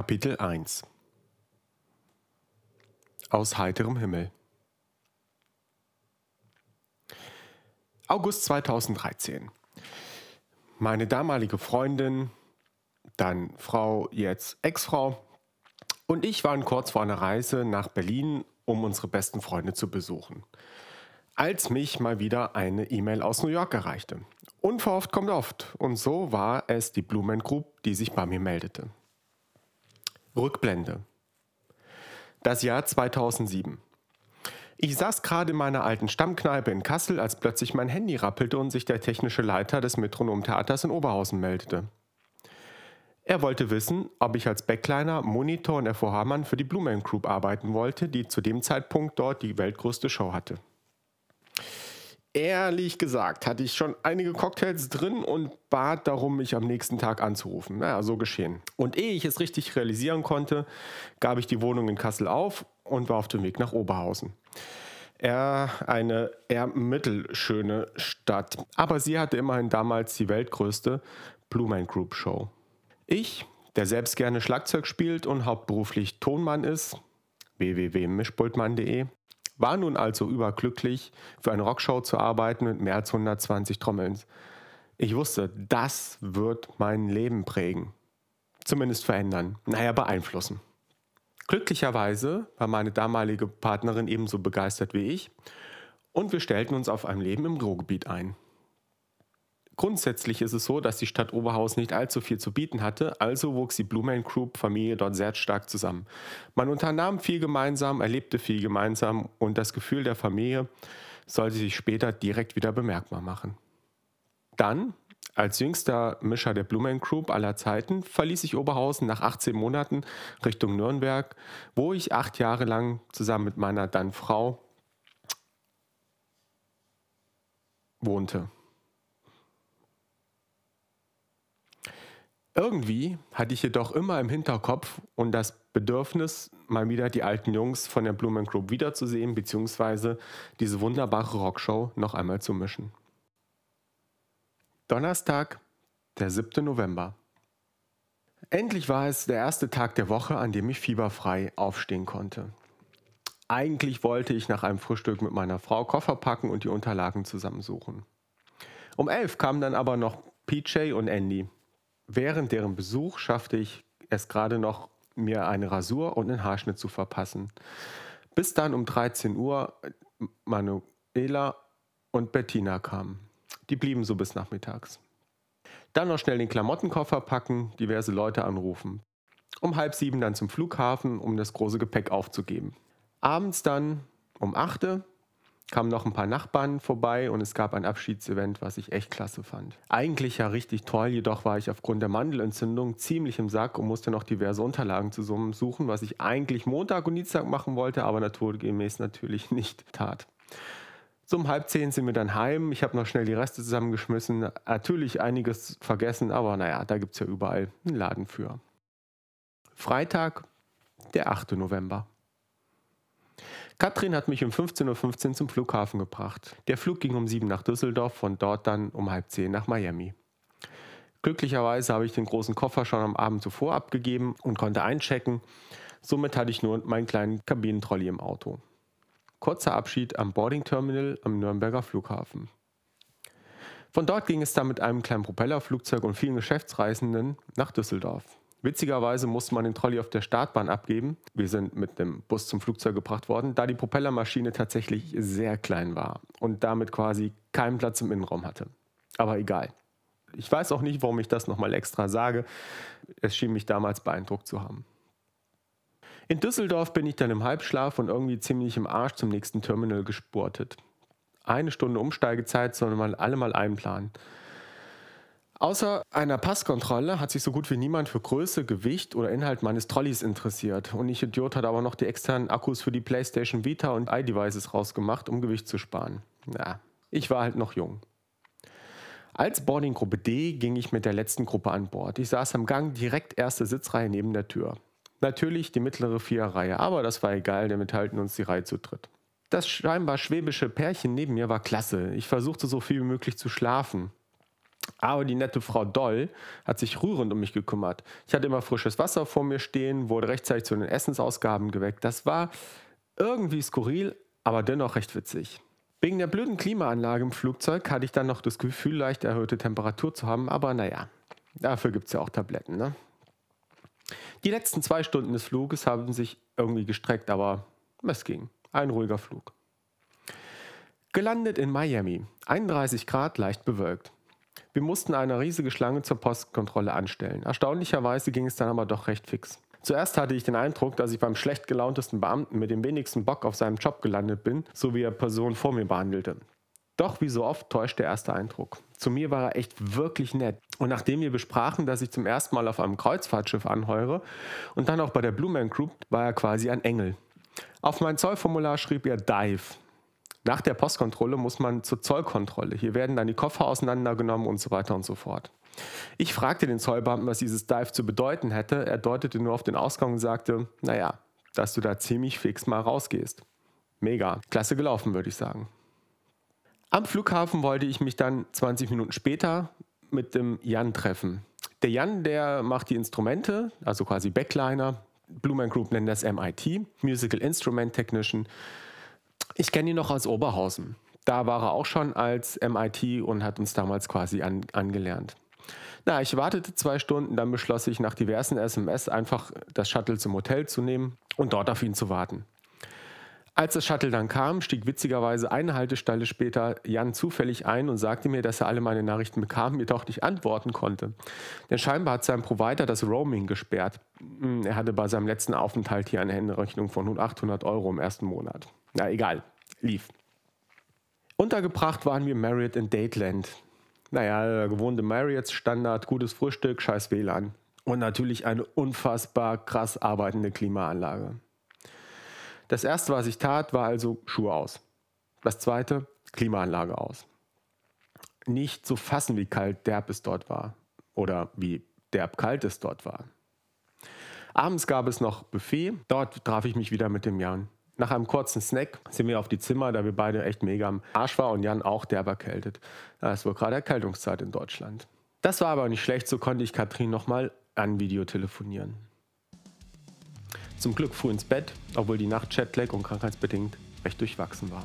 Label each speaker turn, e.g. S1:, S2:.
S1: Kapitel 1 Aus heiterem Himmel. August 2013 Meine damalige Freundin, dann Frau, jetzt Ex-Frau und ich waren kurz vor einer Reise nach Berlin, um unsere besten Freunde zu besuchen, als mich mal wieder eine E-Mail aus New York erreichte. Unverhofft kommt oft. Und so war es die Blumen Group, die sich bei mir meldete. Rückblende. Das Jahr 2007. Ich saß gerade in meiner alten Stammkneipe in Kassel, als plötzlich mein Handy rappelte und sich der technische Leiter des Metronomtheaters in Oberhausen meldete. Er wollte wissen, ob ich als Backliner, Monitor und FOH-Mann für die Blue Man Group arbeiten wollte, die zu dem Zeitpunkt dort die weltgrößte Show hatte. Ehrlich gesagt hatte ich schon einige Cocktails drin und bat darum, mich am nächsten Tag anzurufen. Naja, so geschehen. Und ehe ich es richtig realisieren konnte, gab ich die Wohnung in Kassel auf und war auf dem Weg nach Oberhausen. Er eine eher mittelschöne Stadt, aber sie hatte immerhin damals die weltgrößte Blue Man Group Show. Ich, der selbst gerne Schlagzeug spielt und hauptberuflich Tonmann ist, www.mischpultmann.de, war nun also überglücklich, für eine Rockshow zu arbeiten mit mehr als 120 Trommeln. Ich wusste, das wird mein Leben prägen. Zumindest verändern. Naja, beeinflussen. Glücklicherweise war meine damalige Partnerin ebenso begeistert wie ich und wir stellten uns auf ein Leben im Ruhrgebiet ein. Grundsätzlich ist es so, dass die Stadt Oberhausen nicht allzu viel zu bieten hatte, also wuchs die Blumen Group Familie dort sehr stark zusammen. Man unternahm viel gemeinsam, erlebte viel gemeinsam und das Gefühl der Familie sollte sich später direkt wieder bemerkbar machen. Dann, als jüngster Mischer der Blumen Group aller Zeiten, verließ ich Oberhausen nach 18 Monaten Richtung Nürnberg, wo ich acht Jahre lang zusammen mit meiner dann Frau wohnte. Irgendwie hatte ich jedoch immer im Hinterkopf und das Bedürfnis, mal wieder die alten Jungs von der Blumen Group wiederzusehen, beziehungsweise diese wunderbare Rockshow noch einmal zu mischen. Donnerstag, der 7. November. Endlich war es der erste Tag der Woche, an dem ich fieberfrei aufstehen konnte. Eigentlich wollte ich nach einem Frühstück mit meiner Frau Koffer packen und die Unterlagen zusammensuchen. Um elf kamen dann aber noch PJ und Andy, Während deren Besuch schaffte ich es gerade noch, mir eine Rasur und einen Haarschnitt zu verpassen. Bis dann um 13 Uhr Manuela und Bettina kamen. Die blieben so bis nachmittags. Dann noch schnell den Klamottenkoffer packen, diverse Leute anrufen. Um halb sieben dann zum Flughafen, um das große Gepäck aufzugeben. Abends dann um 8 Uhr kamen noch ein paar Nachbarn vorbei und es gab ein Abschiedsevent, was ich echt klasse fand. Eigentlich ja richtig toll, jedoch war ich aufgrund der Mandelentzündung ziemlich im Sack und musste noch diverse Unterlagen zusammensuchen, was ich eigentlich Montag und Dienstag machen wollte, aber naturgemäß natürlich nicht tat. So um halb zehn sind wir dann heim. Ich habe noch schnell die Reste zusammengeschmissen. Natürlich einiges vergessen, aber naja, da gibt es ja überall einen Laden für. Freitag, der 8. November. Katrin hat mich um 15.15 .15 Uhr zum Flughafen gebracht. Der Flug ging um 7 nach Düsseldorf, von dort dann um halb 10 nach Miami. Glücklicherweise habe ich den großen Koffer schon am Abend zuvor abgegeben und konnte einchecken. Somit hatte ich nur meinen kleinen Kabinentrolley im Auto. Kurzer Abschied am Boarding Terminal am Nürnberger Flughafen. Von dort ging es dann mit einem kleinen Propellerflugzeug und vielen Geschäftsreisenden nach Düsseldorf. Witzigerweise musste man den Trolley auf der Startbahn abgeben. Wir sind mit dem Bus zum Flugzeug gebracht worden, da die Propellermaschine tatsächlich sehr klein war und damit quasi keinen Platz im Innenraum hatte. Aber egal. Ich weiß auch nicht, warum ich das nochmal extra sage. Es schien mich damals beeindruckt zu haben. In Düsseldorf bin ich dann im Halbschlaf und irgendwie ziemlich im Arsch zum nächsten Terminal gesportet. Eine Stunde Umsteigezeit, sondern mal alle mal einplanen. Außer einer Passkontrolle hat sich so gut wie niemand für Größe, Gewicht oder Inhalt meines Trolleys interessiert. Und ich Idiot hat aber noch die externen Akkus für die PlayStation Vita und iDevices rausgemacht, um Gewicht zu sparen. Ja, ich war halt noch jung. Als Boardinggruppe D ging ich mit der letzten Gruppe an Bord. Ich saß am Gang direkt erste Sitzreihe neben der Tür. Natürlich die mittlere Viererreihe, aber das war egal, denn wir teilten uns die Reihe zu dritt. Das scheinbar schwäbische Pärchen neben mir war klasse. Ich versuchte so viel wie möglich zu schlafen. Aber die nette Frau Doll hat sich rührend um mich gekümmert. Ich hatte immer frisches Wasser vor mir stehen, wurde rechtzeitig zu den Essensausgaben geweckt. Das war irgendwie skurril, aber dennoch recht witzig. Wegen der blöden Klimaanlage im Flugzeug hatte ich dann noch das Gefühl, leicht erhöhte Temperatur zu haben, aber naja, dafür gibt es ja auch Tabletten. Ne? Die letzten zwei Stunden des Fluges haben sich irgendwie gestreckt, aber es ging. Ein ruhiger Flug. Gelandet in Miami. 31 Grad, leicht bewölkt. Wir mussten eine riesige Schlange zur Postkontrolle anstellen. Erstaunlicherweise ging es dann aber doch recht fix. Zuerst hatte ich den Eindruck, dass ich beim schlecht gelauntesten Beamten mit dem wenigsten Bock auf seinem Job gelandet bin, so wie er Person vor mir behandelte. Doch wie so oft täuscht der erste Eindruck. Zu mir war er echt wirklich nett. Und nachdem wir besprachen, dass ich zum ersten Mal auf einem Kreuzfahrtschiff anheure und dann auch bei der Blue Man Group, war er quasi ein Engel. Auf mein Zollformular schrieb er Dive. Nach der Postkontrolle muss man zur Zollkontrolle. Hier werden dann die Koffer auseinandergenommen und so weiter und so fort. Ich fragte den Zollbeamten, was dieses Dive zu bedeuten hätte. Er deutete nur auf den Ausgang und sagte, naja, dass du da ziemlich fix mal rausgehst. Mega. Klasse gelaufen, würde ich sagen. Am Flughafen wollte ich mich dann 20 Minuten später mit dem Jan treffen. Der Jan, der macht die Instrumente, also quasi Backliner. Blue Man Group nennt das MIT, Musical Instrument Technician. Ich kenne ihn noch aus Oberhausen. Da war er auch schon als MIT und hat uns damals quasi an, angelernt. Na, ich wartete zwei Stunden, dann beschloss ich nach diversen SMS einfach das Shuttle zum Hotel zu nehmen und dort auf ihn zu warten. Als das Shuttle dann kam, stieg witzigerweise eine Haltestelle später Jan zufällig ein und sagte mir, dass er alle meine Nachrichten bekam, jedoch nicht antworten konnte. Denn scheinbar hat sein Provider das Roaming gesperrt. Hm, er hatte bei seinem letzten Aufenthalt hier eine Händerechnung von 800 Euro im ersten Monat. Na egal, lief. Untergebracht waren wir Marriott in Dateland. Naja, gewohnte Marriott-Standard, gutes Frühstück, scheiß WLAN. Und natürlich eine unfassbar krass arbeitende Klimaanlage. Das erste, was ich tat, war also Schuhe aus. Das zweite, Klimaanlage aus. Nicht zu fassen, wie kalt derb es dort war. Oder wie derb kalt es dort war. Abends gab es noch Buffet. Dort traf ich mich wieder mit dem Jan. Nach einem kurzen Snack sind wir auf die Zimmer, da wir beide echt mega am Arsch waren und Jan auch derb erkältet. Es war gerade Erkältungszeit in Deutschland. Das war aber nicht schlecht, so konnte ich Katrin nochmal an Video telefonieren. Zum Glück früh ins Bett, obwohl die Nacht Jetlag und krankheitsbedingt recht durchwachsen war.